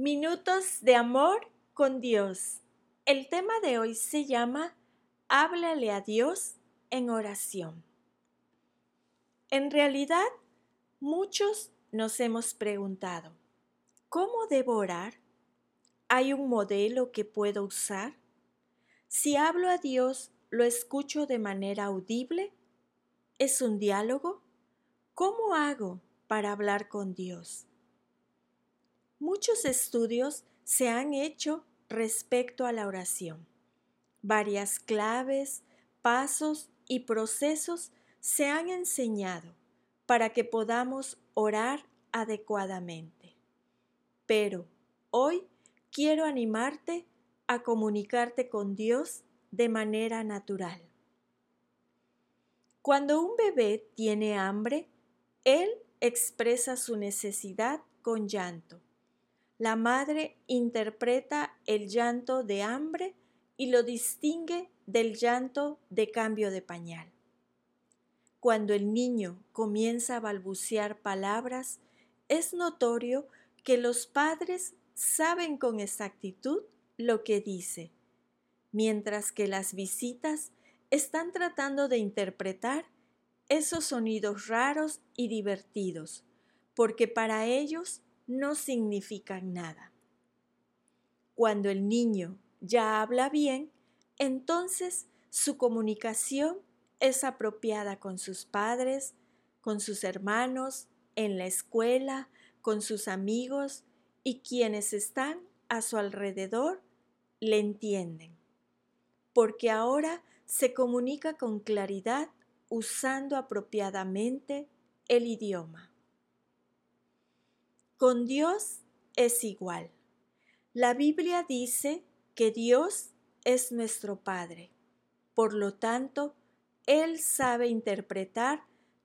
Minutos de amor con Dios. El tema de hoy se llama Háblale a Dios en oración. En realidad, muchos nos hemos preguntado, ¿cómo debo orar? ¿Hay un modelo que puedo usar? Si hablo a Dios, ¿lo escucho de manera audible? ¿Es un diálogo? ¿Cómo hago para hablar con Dios? Muchos estudios se han hecho respecto a la oración. Varias claves, pasos y procesos se han enseñado para que podamos orar adecuadamente. Pero hoy quiero animarte a comunicarte con Dios de manera natural. Cuando un bebé tiene hambre, él expresa su necesidad con llanto. La madre interpreta el llanto de hambre y lo distingue del llanto de cambio de pañal. Cuando el niño comienza a balbucear palabras, es notorio que los padres saben con exactitud lo que dice, mientras que las visitas están tratando de interpretar esos sonidos raros y divertidos, porque para ellos no significan nada. Cuando el niño ya habla bien, entonces su comunicación es apropiada con sus padres, con sus hermanos, en la escuela, con sus amigos y quienes están a su alrededor le entienden, porque ahora se comunica con claridad usando apropiadamente el idioma. Con Dios es igual. La Biblia dice que Dios es nuestro Padre. Por lo tanto, Él sabe interpretar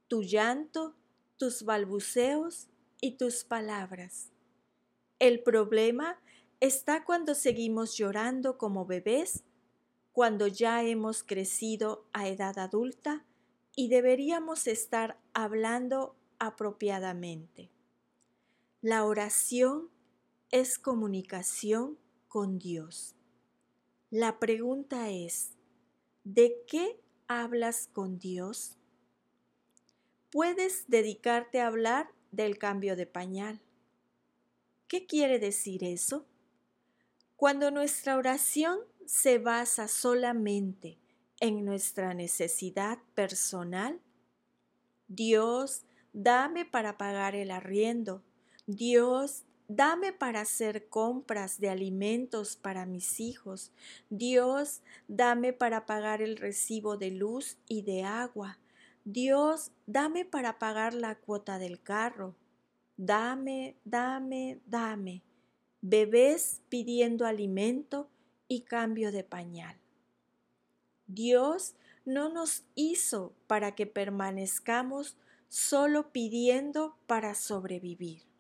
tu llanto, tus balbuceos y tus palabras. El problema está cuando seguimos llorando como bebés, cuando ya hemos crecido a edad adulta y deberíamos estar hablando apropiadamente. La oración es comunicación con Dios. La pregunta es, ¿de qué hablas con Dios? Puedes dedicarte a hablar del cambio de pañal. ¿Qué quiere decir eso? Cuando nuestra oración se basa solamente en nuestra necesidad personal, Dios, dame para pagar el arriendo, Dios, dame para hacer compras de alimentos para mis hijos. Dios, dame para pagar el recibo de luz y de agua. Dios, dame para pagar la cuota del carro. Dame, dame, dame. Bebés pidiendo alimento y cambio de pañal. Dios no nos hizo para que permanezcamos solo pidiendo para sobrevivir.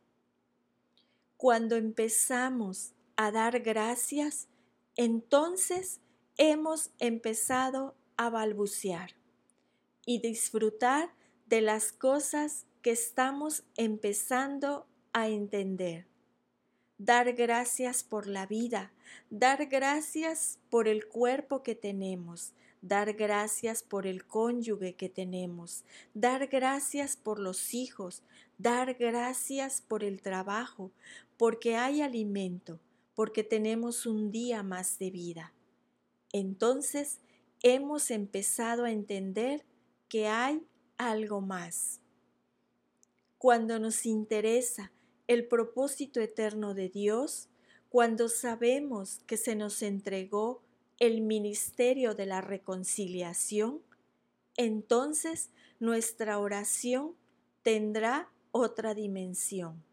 Cuando empezamos a dar gracias, entonces hemos empezado a balbucear y disfrutar de las cosas que estamos empezando a entender. Dar gracias por la vida, dar gracias por el cuerpo que tenemos, dar gracias por el cónyuge que tenemos, dar gracias por los hijos, dar gracias por el trabajo, porque hay alimento, porque tenemos un día más de vida. Entonces hemos empezado a entender que hay algo más. Cuando nos interesa el propósito eterno de Dios, cuando sabemos que se nos entregó el ministerio de la reconciliación, entonces nuestra oración tendrá otra dimensión.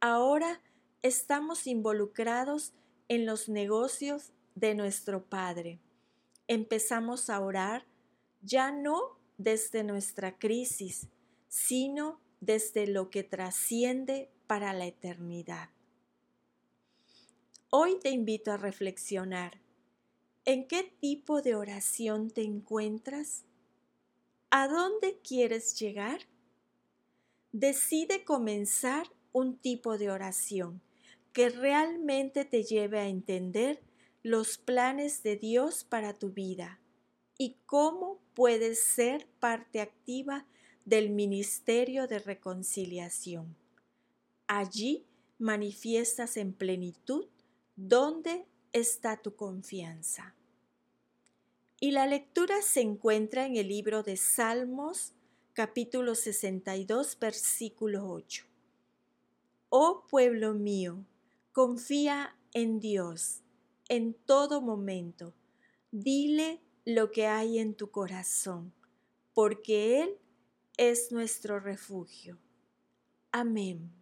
Ahora estamos involucrados en los negocios de nuestro Padre. Empezamos a orar ya no desde nuestra crisis, sino desde lo que trasciende para la eternidad. Hoy te invito a reflexionar. ¿En qué tipo de oración te encuentras? ¿A dónde quieres llegar? Decide comenzar un tipo de oración que realmente te lleve a entender los planes de Dios para tu vida y cómo puedes ser parte activa del Ministerio de Reconciliación. Allí manifiestas en plenitud dónde está tu confianza. Y la lectura se encuentra en el libro de Salmos, capítulo 62, versículo 8. Oh pueblo mío, confía en Dios en todo momento. Dile lo que hay en tu corazón, porque Él es nuestro refugio. Amén.